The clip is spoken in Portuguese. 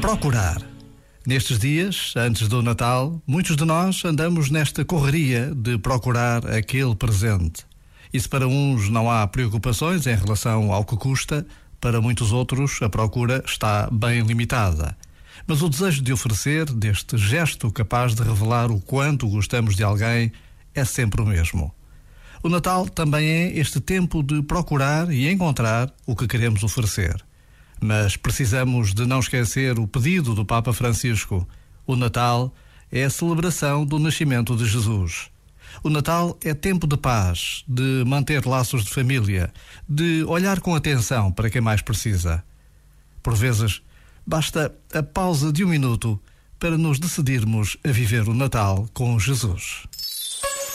Procurar. Nestes dias, antes do Natal, muitos de nós andamos nesta correria de procurar aquele presente. E se para uns não há preocupações em relação ao que custa, para muitos outros a procura está bem limitada. Mas o desejo de oferecer, deste gesto capaz de revelar o quanto gostamos de alguém, é sempre o mesmo. O Natal também é este tempo de procurar e encontrar o que queremos oferecer. Mas precisamos de não esquecer o pedido do Papa Francisco. O Natal é a celebração do nascimento de Jesus. O Natal é tempo de paz, de manter laços de família, de olhar com atenção para quem mais precisa. Por vezes, basta a pausa de um minuto para nos decidirmos a viver o Natal com Jesus.